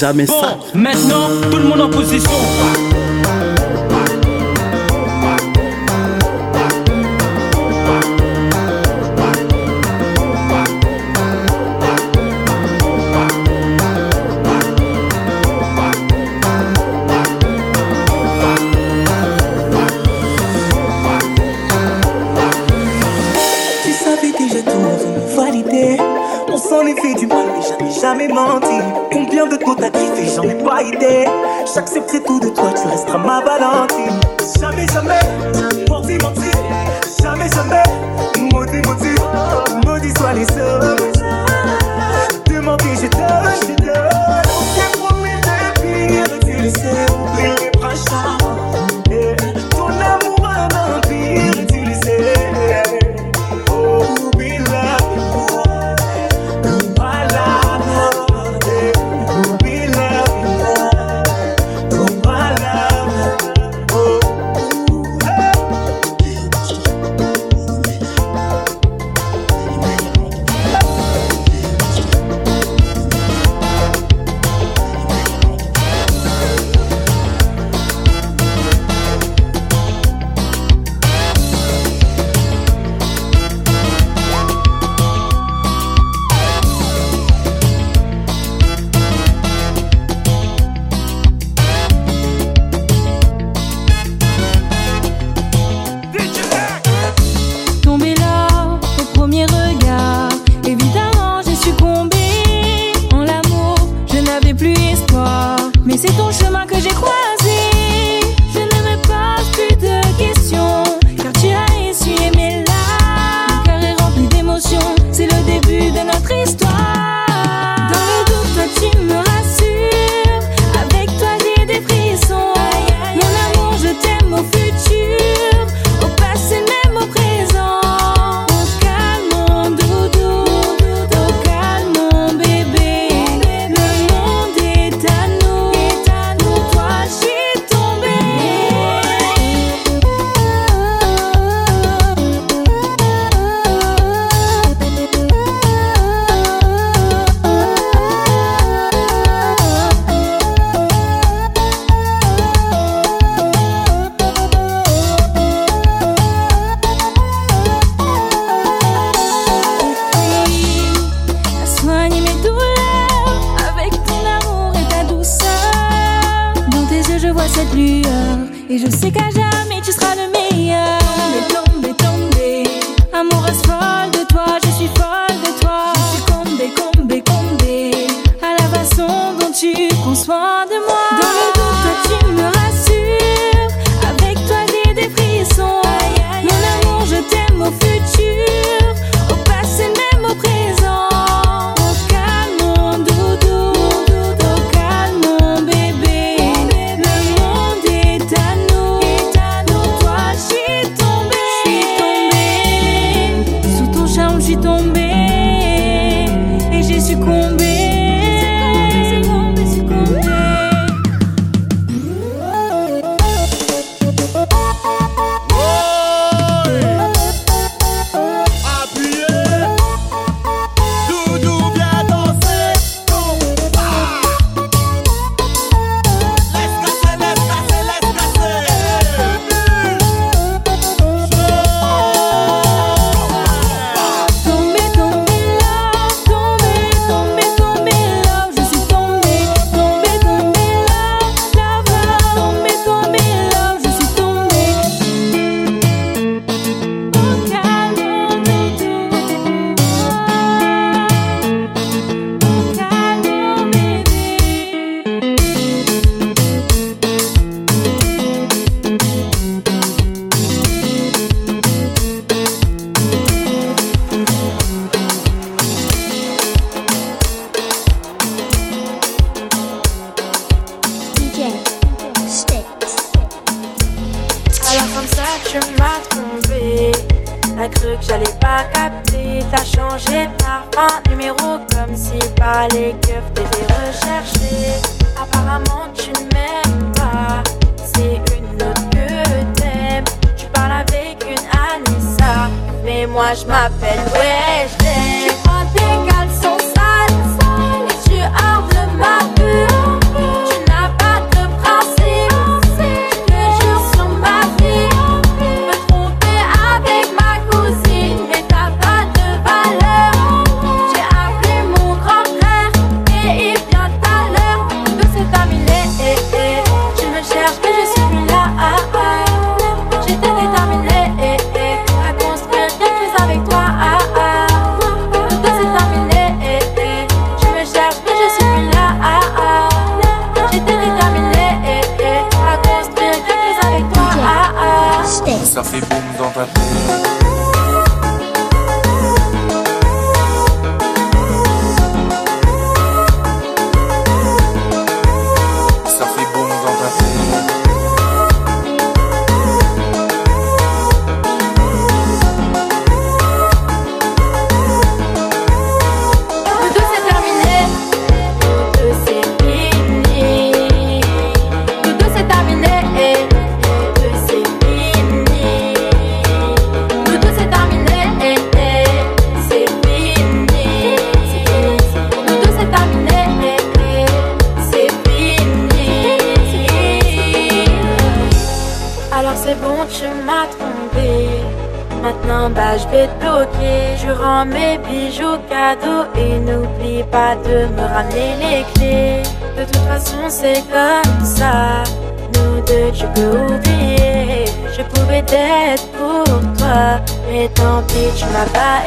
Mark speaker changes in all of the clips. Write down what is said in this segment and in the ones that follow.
Speaker 1: Ça.
Speaker 2: Maintenant, tout le monde en position.
Speaker 3: Ramener les clés. De toute façon, c'est comme ça. Nous deux, tu peux oublier. Je pouvais être pour toi, mais tant pis, tu m'as pas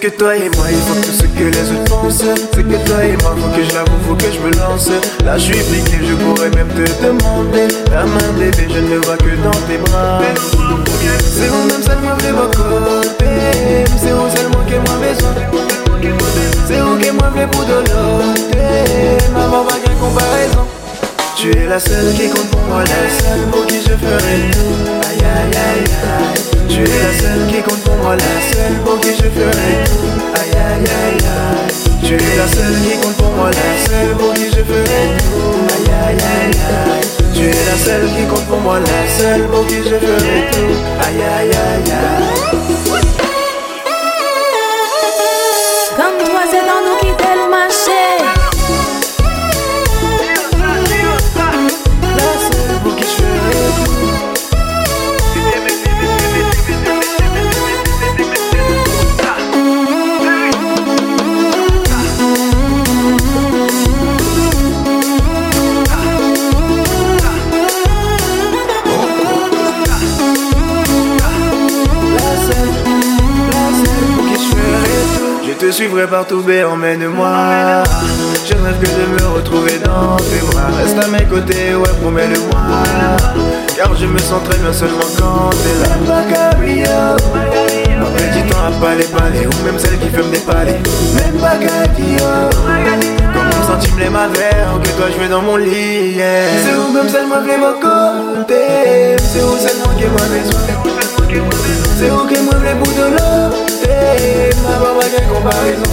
Speaker 3: c'est
Speaker 4: que
Speaker 5: toi et moi, il faut que tout ce que les autres pensent. C'est que toi et moi, faut que je l'avoue, faut que je me lance. Là je suis piqué, je pourrais même te demander. La main bébé, je ne vois que dans tes bras. C'est où même seulement de vos côtés. C'est où seulement que moi besoin C'est où que moi veux pour de l'autre Maman pas qu'un comparaison tu es la seule qui compte pour moi, la seule pour qui je ferai tout. Aïe aïe aïe aïe. Tu es la seule qui compte pour moi, la seule pour qui je ferai tout. Aïe aïe aïe aïe. Tu es la seule qui compte pour moi, la seule pour qui je ferai tout. Aïe aïe aïe aïe. Tu es la seule qui compte pour moi, la seule pour qui je ferai tout. Aïe aïe aïe aïe. Suivrai partout, bé, emmène-moi. Je rêve que de me retrouver dans tes bras. Reste à mes côtés, ouais, promets-le-moi. Car je me sens très bien seulement quand t'es là. Après du temps à pas les palais, ou même celle qui fume des palais. Même pas. Comme mon centime les ma verre, que toi je mets dans mon lit. yeah. C'est où même seulement que mon côté? C'est où seulement que moi besoin. C'est où que moi le bout de l'autre Ma maman quelle comparaison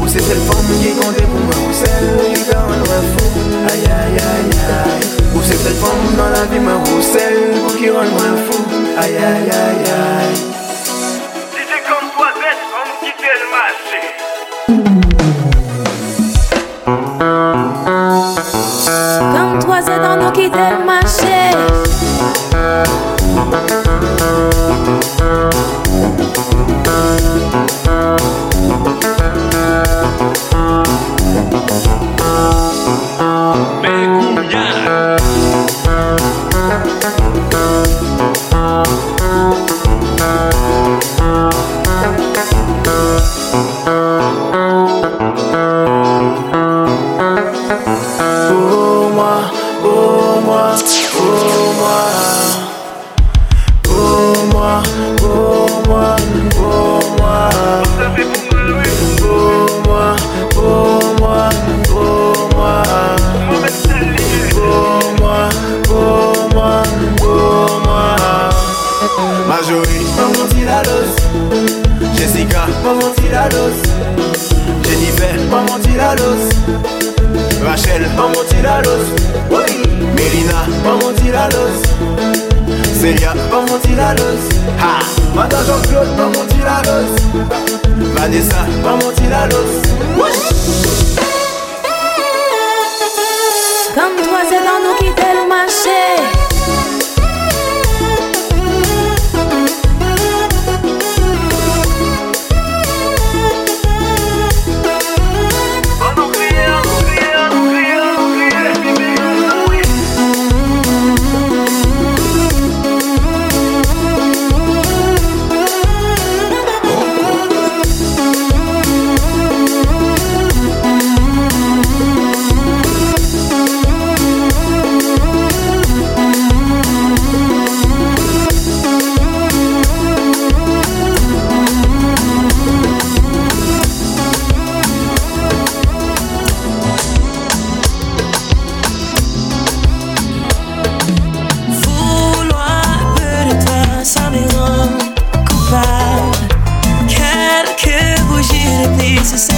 Speaker 5: Ou c'est cette femme qui comptait pour moi Ou celle qui rend moi fou. Aïe aïe aïe aïe. Ou c'est cette femme dans la vie moi Ou celle qui rend moi fou. Aïe aïe aïe aïe.
Speaker 6: Si c'est comme toi, bête, on me quitte le marché.
Speaker 3: Comme toi, c'est dans nous Rachel, an monti
Speaker 5: la los oui. Melina, an monti la los Celia, an monti la los ha. Madame Jean-Claude, an monti la los Vanessa, an monti la los oui.
Speaker 7: Comme toi c'est dans nous qui t'es le marché
Speaker 8: This is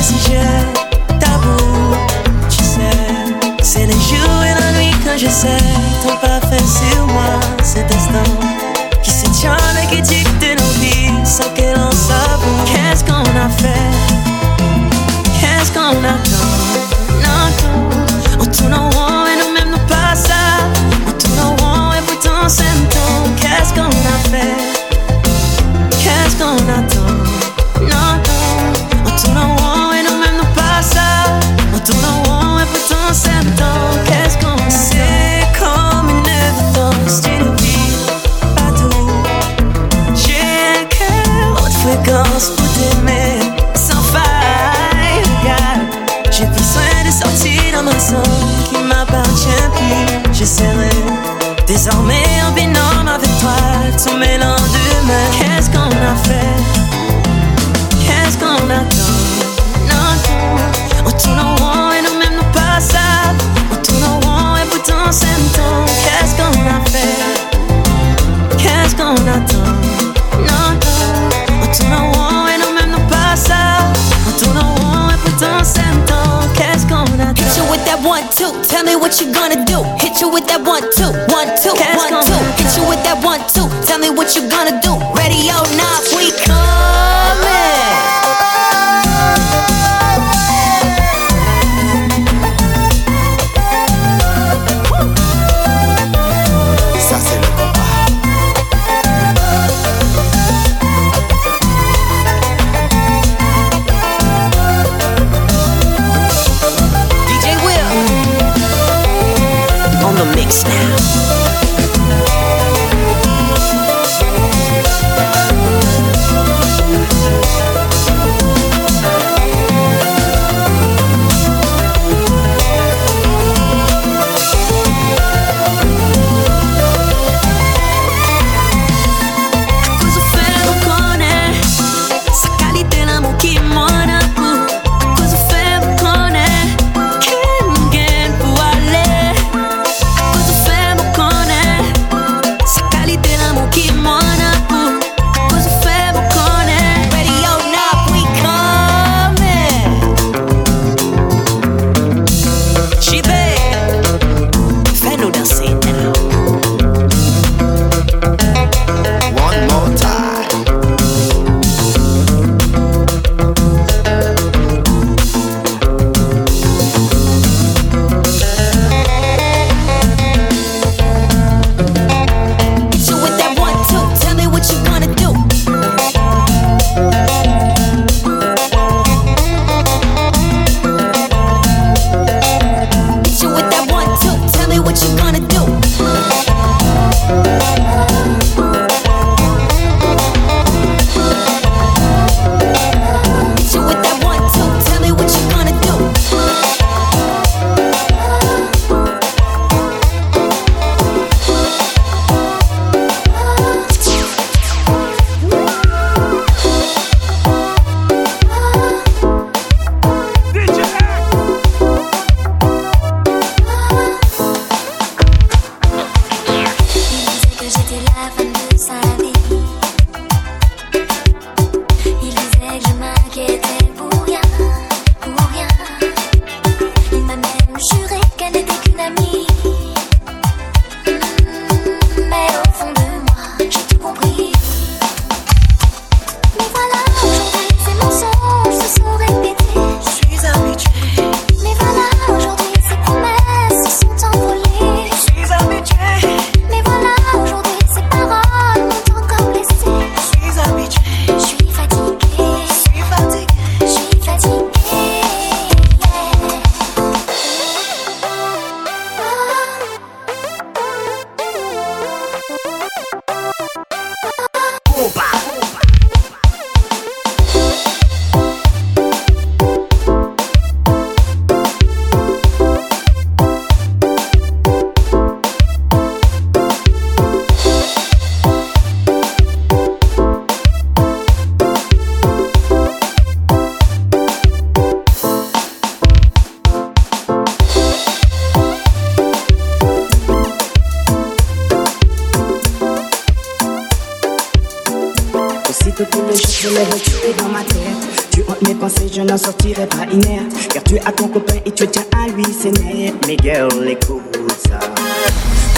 Speaker 8: tous les jours je les retuer dans ma tête. Tu hantes mes pensées, je n'en sortirai pas inerte. Car tu as ton copain et tu tiens à lui, c'est net. Mais girl, écoute ça.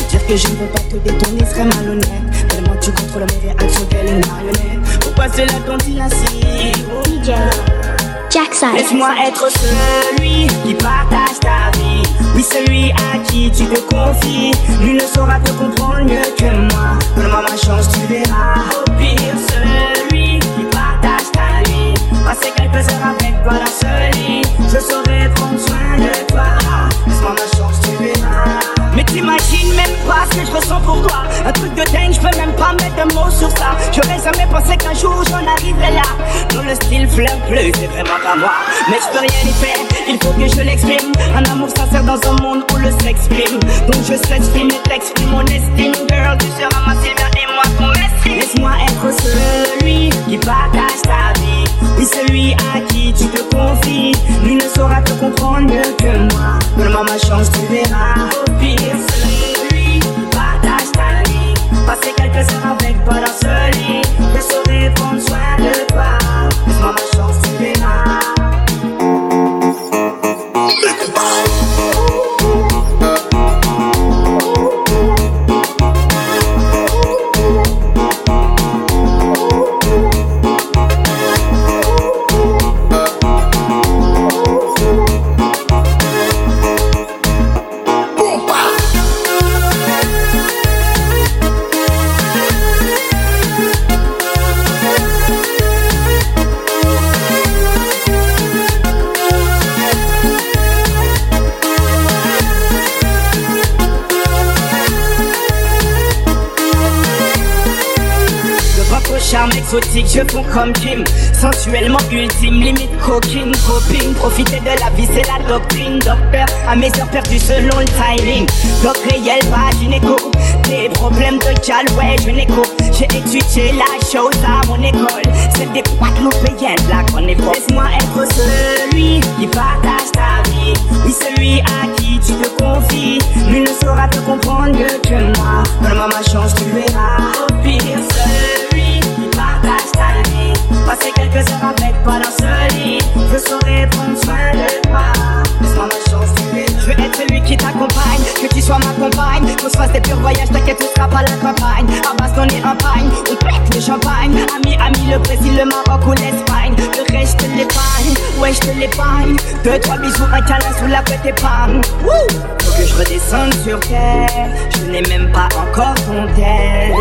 Speaker 8: Dire que je ne veux pas te détourner serait malhonnête. Tellement tu contrôles mes réactions, qu'elle est marionnette. Pourquoi c'est la ainsi DJ Jackson. Laisse-moi être celui qui partage ta vie. Oui, celui à qui tu te confies. Lui ne saura te comprendre mieux que moi. Donne-moi ma chance, tu verras. Au pire, celui Passer quelques heures avec toi ce lit. Je saurai prendre soin de toi. Laisse-moi ma chance, tu verras. Mais t'imagines même pas ce que je ressens pour toi. Un truc de dingue, je peux même pas mettre de mots sur ça. J'aurais jamais pensé qu'un jour j'en arriverais là. Dans le style fleur bleu, c'est vraiment pas moi. Mais je peux rien y faire, il faut que je l'exprime. Un amour sincère dans un monde où le sexe prime. Donc je s'exprime et t'exprime mon estime. Girl, tu seras ma Sylvia et moi ton estime. Laisse-moi être celui qui partage ta vie. Oui, celui à qui tu te confies. Lui ne saura te comprendre mieux que moi. Donne-moi ma chance, tu verras. Au pire, celui partage ta vie. Passer quelques heures avec toi dans ce lit. Je fonds comme Kim Sensuellement ultime, limite coquine, copine. Profiter de la vie, c'est la doctrine. Docteur, à mes heures perdues selon le timing. Doc réel, pas gynéco Des problèmes de cal, ouais, je n'écho J'ai étudié la chose à mon école. C'est des payennes, là qu'on est Laisse-moi être celui qui partage ta vie. Oui, celui à qui tu te confies. Lui ne saura te comprendre que moi. Donne-moi ma chance, tu verras. Au pire, vie Passer quelques heures avec toi dans ce lit. Je saurai prendre soin de toi. Laisse-moi ma chance Je veux être celui qui t'accompagne Que tu sois ma compagne. Qu'on se fasse des purs voyages T'inquiète tu seras pas la campagne. À bastonner en pagne. On pète le champagne. Ami, ami, le Brésil, le Maroc ou l'Espagne. Le reste je te l'épargne. Ouais je te l'épargne. Deux, trois bisous, un câlin sous la petite épargne Faut que je redescende sur terre. Je n'ai même pas encore ton tel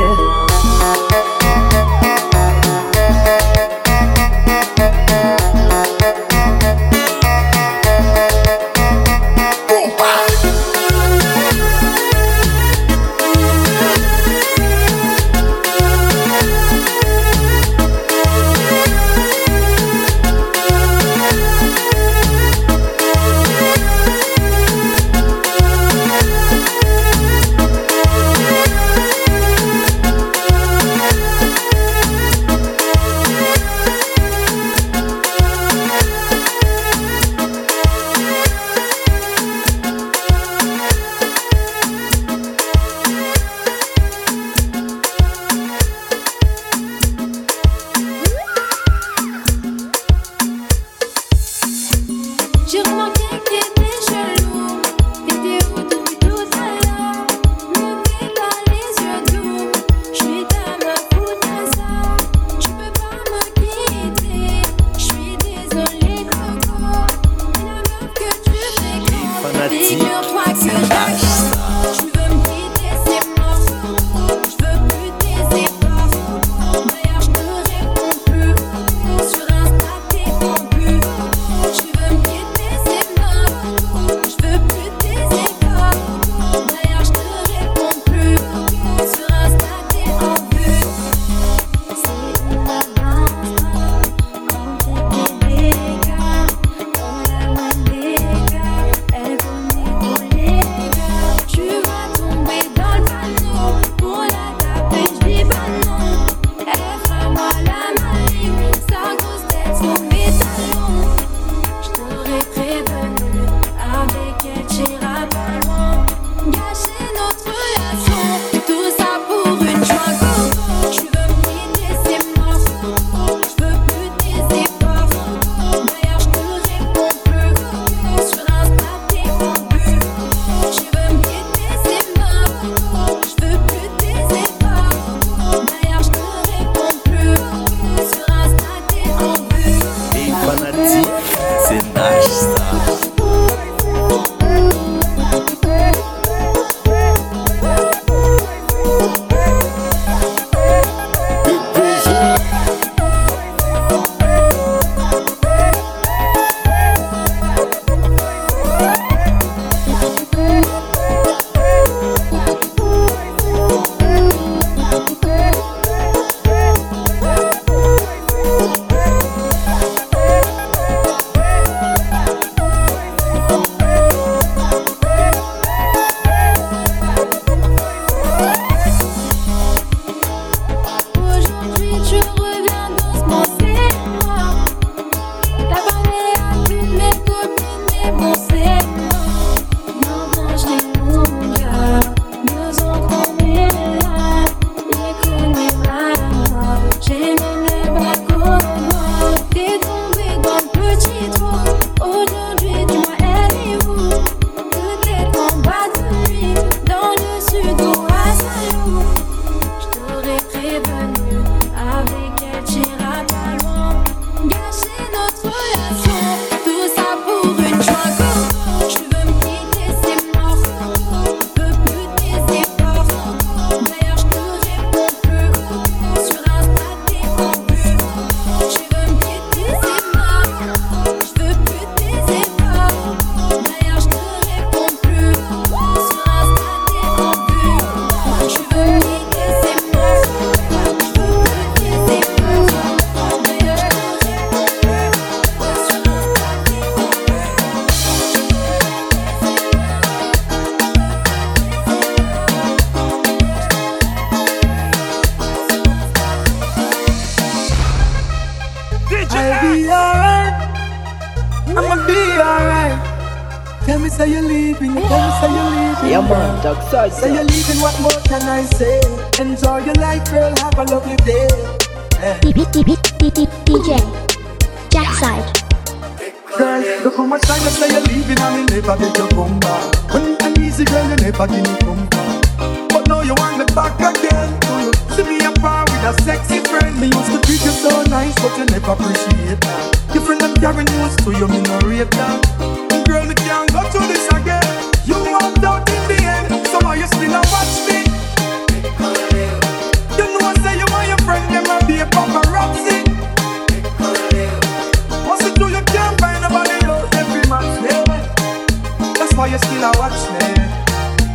Speaker 9: a watch me.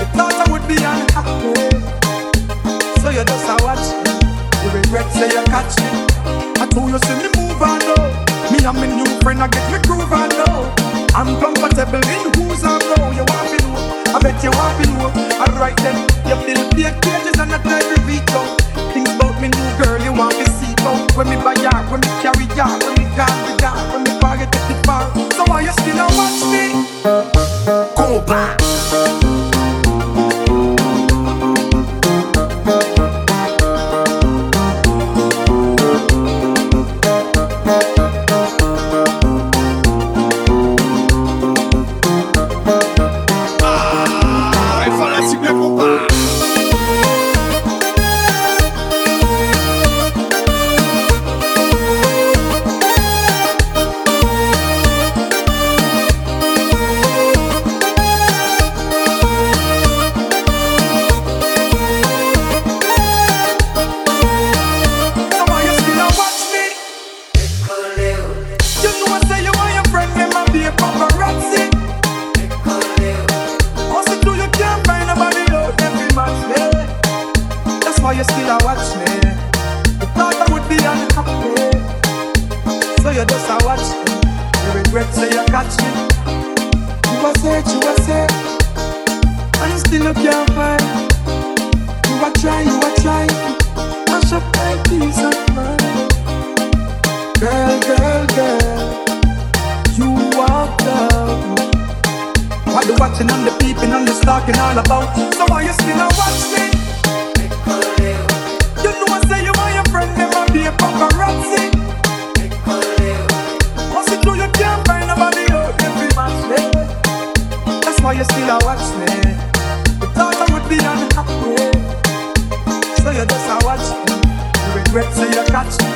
Speaker 9: You thought I would be unhappy, so you just a watch me. You regret say you catch me. I told you see me move on now. Me and my new friend I get me groove on now. I'm comfortable in who's I know. You want me know? I bet you want me know. Alright then, you feel fake pages and not to reach out. Things about me new girl, you want me see out. When me buy yard, when me carry yard, when me gone the yard, when me forget the far. So why you still a watch me? Combat.
Speaker 10: Il
Speaker 9: stalking all about? So why you still a watch me? You know I say you want your friend, them a be a paparazzi. Once you do, you can't find nobody out every match me. That's why you still a watch me. You thought I would be unhappy, so you just a watch me. You regret, so you catch me.